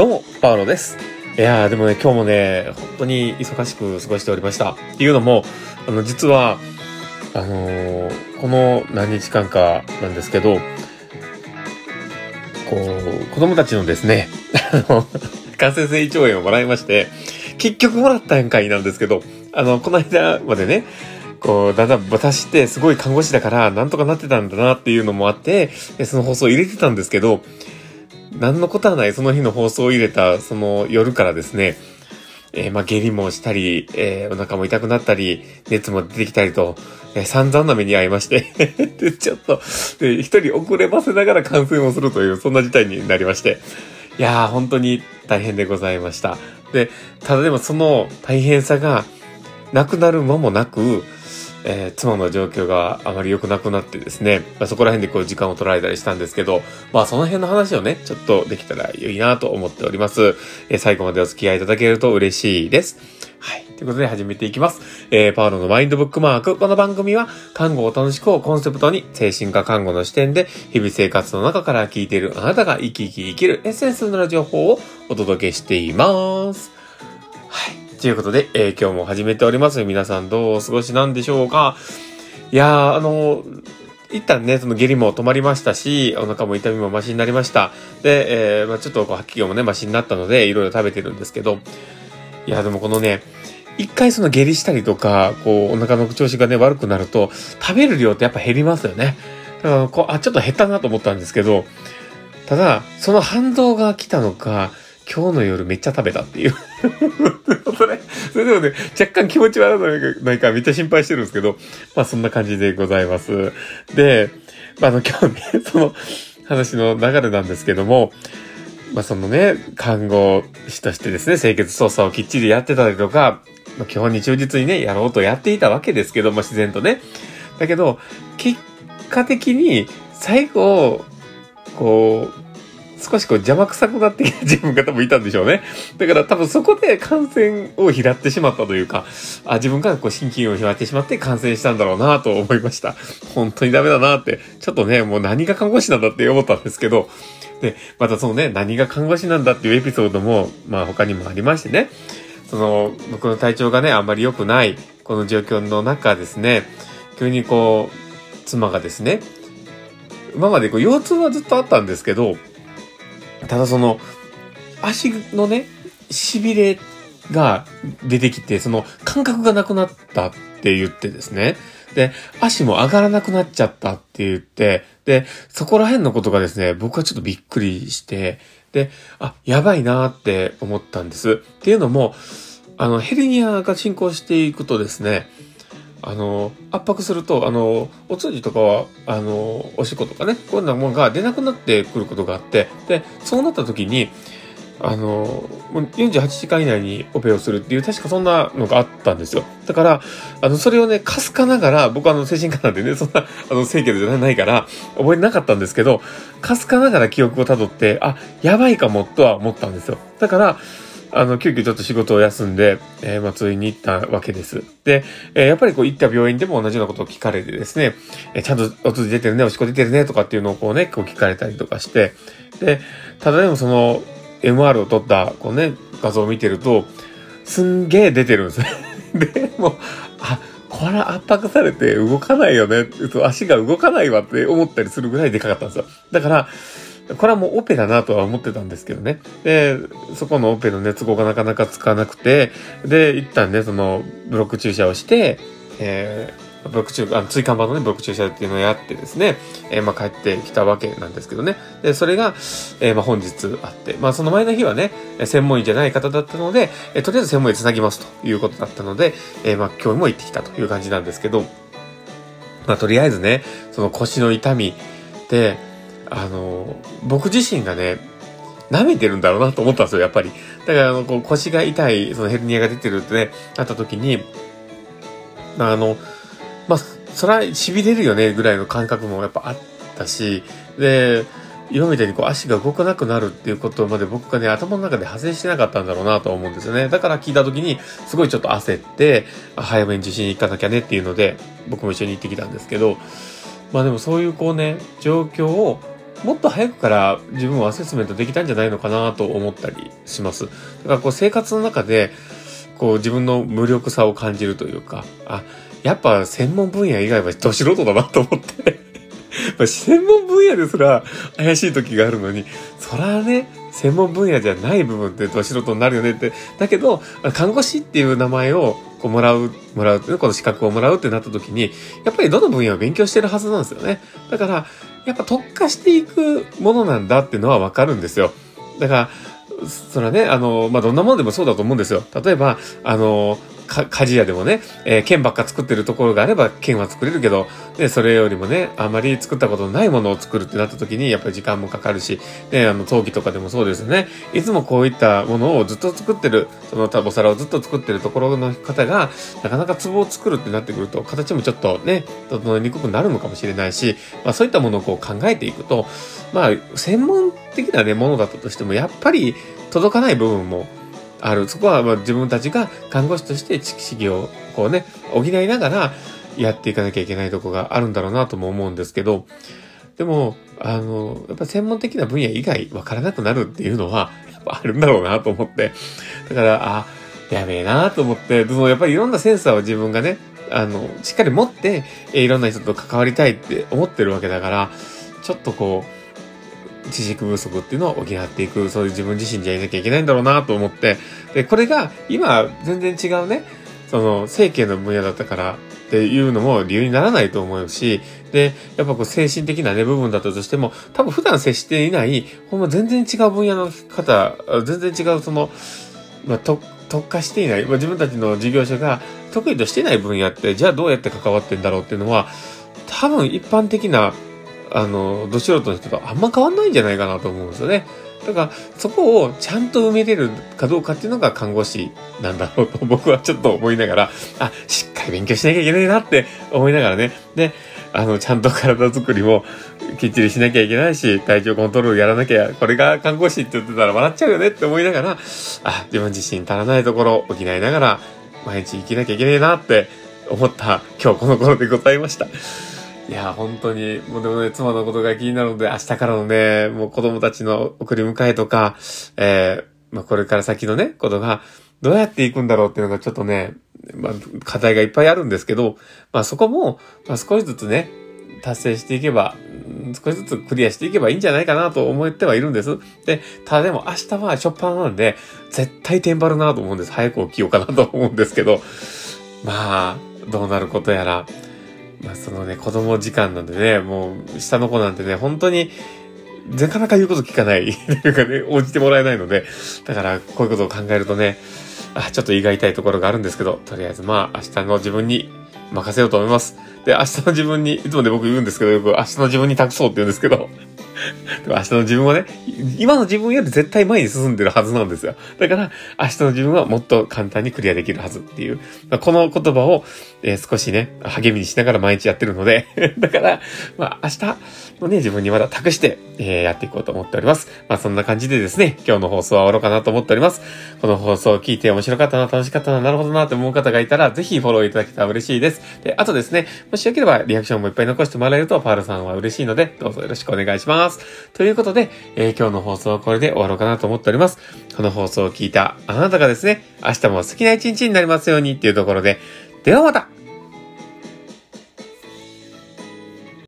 どうも、パウロです。いやー、でもね、今日もね、本当に忙しく過ごしておりました。っていうのも、あの、実は、あのーこの何日間かなんですけど、こう、子供たちのですね、あの、感染性胃腸炎をもらいまして、結局もらったやんかいなんですけど、あの、この間までね、こう、だんだん私ってすごい看護師だから、なんとかなってたんだなっていうのもあって、その放送入れてたんですけど、何のことはないその日の放送を入れたその夜からですね、えーまあ、下痢もしたり、えーお腹も痛くなったり、熱も出てきたりと、えー散々な目に遭いまして、で、ちょっと、で、一人遅ればせながら感染をするという、そんな事態になりまして、いやー、本当に大変でございました。で、ただでもその大変さがなくなる間もなく、えー妻の状況があまり良くなくなってですね、まあ、そこら辺でこう時間を取られたりしたんですけど、まあその辺の話をね、ちょっとできたらいいなと思っております。えー最後までお付き合いいただけると嬉しいです。はい。ということで始めていきます。えーパウロのマインドブックマーク。この番組は、看護を楽しくをコンセプトに、精神科看護の視点で、日々生活の中から聞いているあなたが生き生き生きるエッセンスのような情報をお届けしています。ということで、えー今日も始めております。皆さんどうお過ごしなんでしょうかいやー、あの一旦ね、その下痢も止まりましたし、お腹も痛みもマシになりました。で、えーまあちょっとこう吐き気もね、マシになったので、いろいろ食べてるんですけど、いや、でもこのね、一回その下痢したりとか、こう、お腹の調子がね、悪くなると、食べる量ってやっぱ減りますよね。だから、こう、あ、ちょっと減ったなと思ったんですけど、ただ、その反動が来たのか、今日の夜めっちゃ食べたっていう。それ、それでもね、若干気持ち悪くないかめっちゃ心配してるんですけど、まあそんな感じでございます。で、まああの今日ね、その話の流れなんですけども、まあそのね、看護師としてですね、清潔操作をきっちりやってたりとか、まあ基本に忠実にね、やろうとやっていたわけですけども、自然とね。だけど、結果的に最後、こう、少しこう邪魔くさくなってきた自分が多分いたんでしょうね。だから多分そこで感染を拾ってしまったというか、あ自分がこう心筋を拾ってしまって感染したんだろうなと思いました。本当にダメだなって、ちょっとね、もう何が看護師なんだって思ったんですけど、で、またそのね、何が看護師なんだっていうエピソードも、まあ他にもありましてね、その、僕の体調がね、あんまり良くない、この状況の中ですね、急にこう、妻がですね、今までこう腰痛はずっとあったんですけど、ただその、足のね、痺れが出てきて、その感覚がなくなったって言ってですね。で、足も上がらなくなっちゃったって言って、で、そこら辺のことがですね、僕はちょっとびっくりして、で、あ、やばいなーって思ったんです。っていうのも、あの、ヘルニアが進行していくとですね、あの、圧迫すると、あの、お通じとかは、あの、おしっことかね、こういうようなものが出なくなってくることがあって、で、そうなった時に、あの、48時間以内にオペをするっていう、確かそんなのがあったんですよ。だから、あの、それをね、かすかながら、僕はあの、精神科なんでね、そんな、あの、清潔じゃないから、覚えてなかったんですけど、かすかながら記憶をたどって、あ、やばいかも、とは思ったんですよ。だから、あの、急遽ちょっと仕事を休んで、えー、松井に行ったわけです。で、えーやっぱりこう行った病院でも同じようなことを聞かれてですね、えーちゃんとお通じ出てるね、おしっこ出てるね、とかっていうのをこうね、こう聞かれたりとかして、で、ただでもその、MR を撮った、こうね、画像を見てると、すんげー出てるんですね。で、もう、あ、これ圧迫されて動かないよね、足が動かないわって思ったりするぐらいでかかったんですよ。だから、これはもうオペだなとは思ってたんですけどね。で、そこのオペの熱合がなかなかつかなくて、で、一旦ね、その、ブロック注射をして、えーブロック注射、あの、椎間板のね、ブロック注射っていうのをやってですね、えーまあ帰ってきたわけなんですけどね。で、それが、えーまあ本日あって、まあその前の日はね、専門医じゃない方だったので、えーとりあえず専門医つなぎますということだったので、えーまあ今日も行ってきたという感じなんですけど、まあとりあえずね、その腰の痛みで、あの、僕自身がね、舐めてるんだろうなと思ったんですよ、やっぱり。だから、あの、こう腰が痛い、そのヘルニアが出てるってね、なった時に、あの、まあ、そら、痺れるよね、ぐらいの感覚もやっぱあったし、で、今みたいにこう足が動かなくなるっていうことまで僕がね、頭の中で派生してなかったんだろうなと思うんですよね。だから聞いた時に、すごいちょっと焦って、早めに受診に行かなきゃねっていうので、僕も一緒に行ってきたんですけど、まあでもそういうこうね、状況をもっと早くから自分をアセスメントできたんじゃないのかなと思ったりします。だからこう生活の中で、こう自分の無力さを感じるというか、あ、やっぱ専門分野以外はど素人だなと思って 専門分野ですら怪しい時があるのに、そらね、専門分野じゃない部分ってど素人になるよねって。だけど、看護師っていう名前をこうもらう、もらう、この資格をもらうってなった時に、やっぱりどの分野を勉強してるはずなんですよね。だから、やっぱ特化していくものなんだっていうのはわかるんですよ。だから、それはね、あの、まあ、どんなものでもそうだと思うんですよ。例えば、あの、か、鍛冶屋でもね、えー、剣ばっか作ってるところがあれば剣は作れるけど、で、それよりもね、あまり作ったことのないものを作るってなった時に、やっぱり時間もかかるし、ね、あの、陶器とかでもそうですよね。いつもこういったものをずっと作ってる、そのお皿をずっと作ってるところの方が、なかなか壺を作るってなってくると、形もちょっとね、整いにくくなるのかもしれないし、まあそういったものをこう考えていくと、まあ、専門的なね、ものだったとしても、やっぱり届かない部分もある。そこはまあ自分たちが看護師として知識をこうね、補いながらやっていかなきゃいけないとこがあるんだろうなとも思うんですけど、でも、あの、やっぱ専門的な分野以外分からなくなるっていうのは、やっぱあるんだろうなと思って。だから、あ、やべえなと思って、でもやっぱりいろんなセンサーを自分がね、あの、しっかり持って、いろんな人と関わりたいって思ってるわけだから、ちょっとこう、知識不足っていうのを補っていく、そういう自分自身じゃいなきゃいけないんだろうなと思って、で、これが今全然違うね、その、整形の分野だったからっていうのも理由にならないと思うし、で、やっぱこう精神的なね、部分だったとしても、多分普段接していない、ほんま全然違う分野の方、全然違うその、まあ、特化していない、まあ、自分たちの事業者が得意としてない分野って、じゃあどうやって関わってんだろうっていうのは、多分一般的なあの、ど素人の人とあんま変わんないんじゃないかなと思うんですよね。だから、そこをちゃんと埋めれるかどうかっていうのが看護師なんだろうと僕はちょっと思いながら、あ、しっかり勉強しなきゃいけないなって思いながらね。で、あの、ちゃんと体作りもきっちりしなきゃいけないし、体調コントロールやらなきゃ、これが看護師って言ってたら笑っちゃうよねって思いながら、あ、自分自身足らないところを補いながら、毎日生きなきゃいけないなって思った今日この頃でございました。いや、本当に、もうでもね、妻のことが気になるので、明日からのね、もう子供たちの送り迎えとか、えー、まあ、これから先のね、ことが、どうやっていくんだろうっていうのがちょっとね、まあ、課題がいっぱいあるんですけど、まあ、そこも、まあ、少しずつね、達成していけば、少しずつクリアしていけばいいんじゃないかなと思ってはいるんです。で、ただでも明日はしょっぱなんで、絶対テンバるなと思うんです。早く起きようかなと思うんですけど、まあ、どうなることやら、まあそのね、子供時間なんでね、もう下の子なんてね、本当に、なかなか言うこと聞かない。というかね、応じてもらえないので、だからこういうことを考えるとね、あ、ちょっと胃が痛いところがあるんですけど、とりあえずまあ明日の自分に任せようと思います。で、明日の自分に、いつもね僕言うんですけど、よく明日の自分に託そうって言うんですけど、でも明日の自分はね、今の自分より絶対前に進んでるはずなんですよ。だから、明日の自分はもっと簡単にクリアできるはずっていう、まあこの言葉を、えー、少しね、励みにしながら毎日やってるので だから、まあ、明日のね、自分にまだ託して、えー、やっていこうと思っております。まあ、そんな感じでですね、今日の放送は終わろうかなと思っております。この放送を聞いて面白かったな、楽しかったな、なるほどなって思う方がいたら、ぜひフォローいただけたら嬉しいです。で、あとですね、もしよければリアクションもいっぱい残してもらえると、パールさんは嬉しいので、どうぞよろしくお願いしますます。。ということで、えー、今日の放送はこれで終わろうかなと思っております。この放送を聞いたあなたがですね、明日も好きな一日になりますようにっていうところで、ではまた